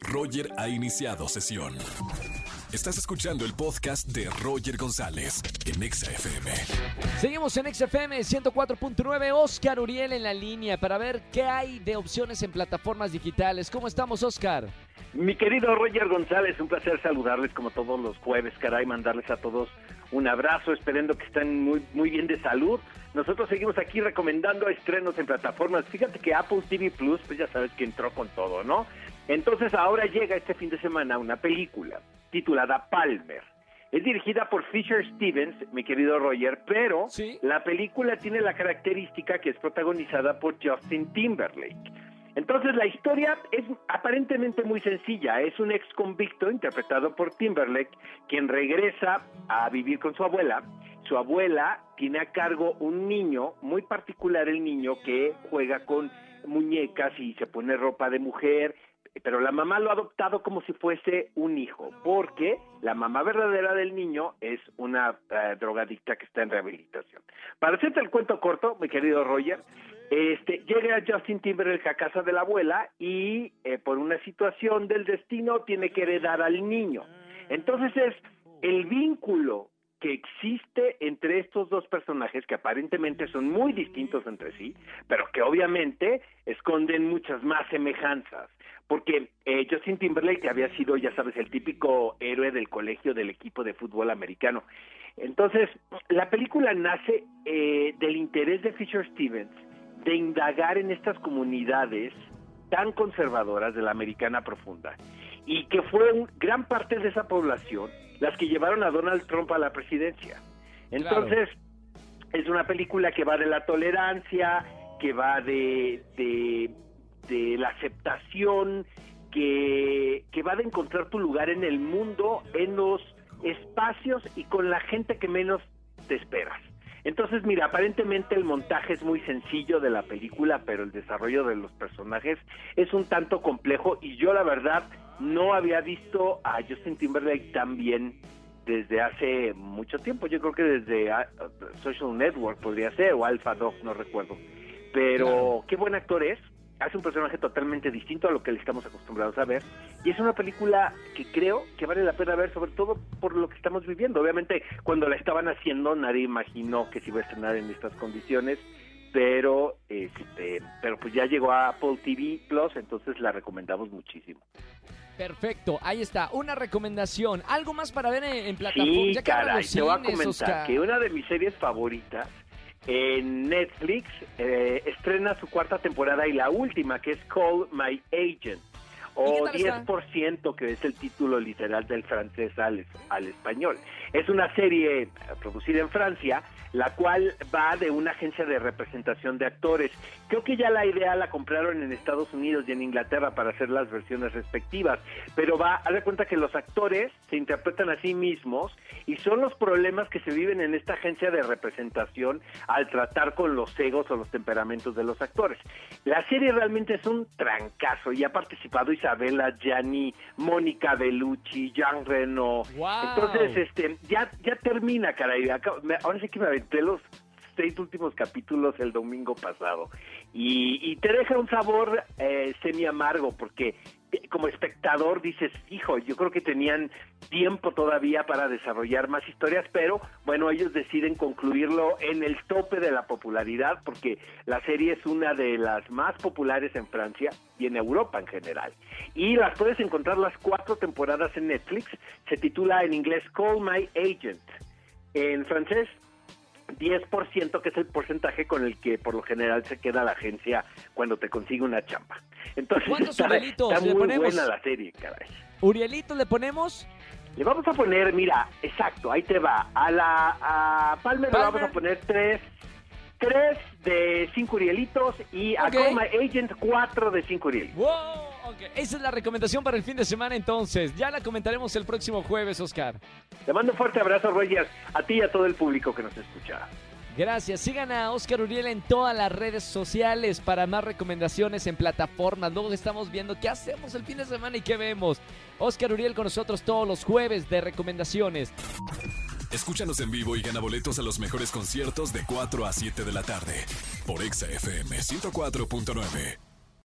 Roger ha iniciado sesión. Estás escuchando el podcast de Roger González en Exa FM. Seguimos en XFM 104.9, Oscar Uriel en la línea para ver qué hay de opciones en plataformas digitales. ¿Cómo estamos, Oscar? Mi querido Roger González, un placer saludarles como todos los jueves, caray, mandarles a todos un abrazo, esperando que estén muy, muy bien de salud. Nosotros seguimos aquí recomendando estrenos en plataformas. Fíjate que Apple TV Plus, pues ya sabes que entró con todo, ¿no? Entonces ahora llega este fin de semana una película titulada Palmer. Es dirigida por Fisher Stevens, mi querido Roger, pero Sí. la película tiene la característica que es protagonizada por Justin Timberlake. Entonces la historia es aparentemente muy sencilla. Es un ex convicto interpretado por Timberlake quien regresa a vivir con su abuela. Su abuela tiene a cargo un niño, muy particular el niño que juega con muñecas y se pone ropa de mujer, pero la mamá lo ha adoptado como si fuese un hijo, porque la mamá verdadera del niño es una eh, drogadicta que está en rehabilitación. Para hacerte el cuento corto, mi querido Roger, este, llega Justin Timberlake a casa de la abuela y eh, por una situación del destino tiene que heredar al niño. Entonces es el vínculo que existe entre estos dos personajes que aparentemente son muy distintos entre sí, pero que obviamente esconden muchas más semejanzas. Porque eh, Justin Timberlake había sido, ya sabes, el típico héroe del colegio del equipo de fútbol americano. Entonces, la película nace eh, del interés de Fisher Stevens de indagar en estas comunidades tan conservadoras de la americana profunda y que fue un- gran parte de esa población las que llevaron a Donald Trump a la presidencia. Entonces, es una película que va de la tolerancia, que va de, de, de la aceptación, que, que va de encontrar tu lugar en el mundo, en los espacios y con la gente que menos te esperas. Entonces, mira, aparentemente el montaje es muy sencillo de la película, pero el desarrollo de los personajes es un tanto complejo y yo la verdad no había visto a Justin Timberlake tan bien desde hace mucho tiempo. Yo creo que desde ah, Social Network podría ser, o Alpha Dog, no recuerdo. Pero qué buen actor es. Hace un personaje totalmente distinto a lo que le estamos acostumbrados a ver. Y es una película que creo que vale la pena ver, sobre todo por lo que estamos viviendo. Obviamente, cuando la estaban haciendo, nadie imaginó que se iba a estrenar en estas condiciones. Pero, este, pero pues ya llegó a Apple TV Plus, entonces la recomendamos muchísimo. Perfecto, ahí está, una recomendación. ¿Algo más para ver en, en plataformas? Sí, Ya caray, te voy a comentar Oscar. que una de mis series favoritas en Netflix eh, estrena su cuarta temporada y la última, que es Call My Agent, ¿Y o qué tal está? 10%, que es el título literal del francés al, al español. Es una serie eh, producida en Francia, la cual va de una agencia de representación de actores. Creo que ya la idea la compraron en Estados Unidos y en Inglaterra para hacer las versiones respectivas, pero va, haz de cuenta que los actores se interpretan a sí mismos y son los problemas que se viven en esta agencia de representación al tratar con los egos o los temperamentos de los actores. La serie realmente es un trancazo y ha participado Isabela Gianni, Mónica Bellucci, Jean Reno. Wow. Entonces, este, ya, ya termina, caray. Ahora sí que me aventé los seis últimos capítulos el domingo pasado. Y, y te deja un sabor eh, semi amargo porque como espectador dices, hijo, yo creo que tenían tiempo todavía para desarrollar más historias, pero bueno, ellos deciden concluirlo en el tope de la popularidad porque la serie es una de las más populares en Francia y en Europa en general. Y las puedes encontrar las cuatro temporadas en Netflix. Se titula en inglés Call My Agent. En francés 10%, que es el porcentaje con el que por lo general se queda la agencia cuando te consigue una chamba. Entonces ¿Cuántos está, Urielitos está le muy ponemos? buena la serie, caray. Urielito, ¿le ponemos? Le vamos a poner, mira, exacto, ahí te va. A la a Palmer, le vamos a poner tres, tres de cinco Urielitos y a My Agent cuatro de cinco Urielitos. Wow, ok. Esa es la recomendación para el fin de semana entonces. Ya la comentaremos el próximo jueves, Oscar. Te mando un fuerte abrazo, Roger, a ti y a todo el público que nos escucha. Gracias. Sigan a Oscar Uriel en todas las redes sociales para más recomendaciones en plataformas. Luego estamos viendo qué hacemos el fin de semana y qué vemos. Oscar Uriel con nosotros todos los jueves de recomendaciones. Escúchanos en vivo y gana boletos a los mejores conciertos de 4 a 7 de la tarde por Exa FM 104.9.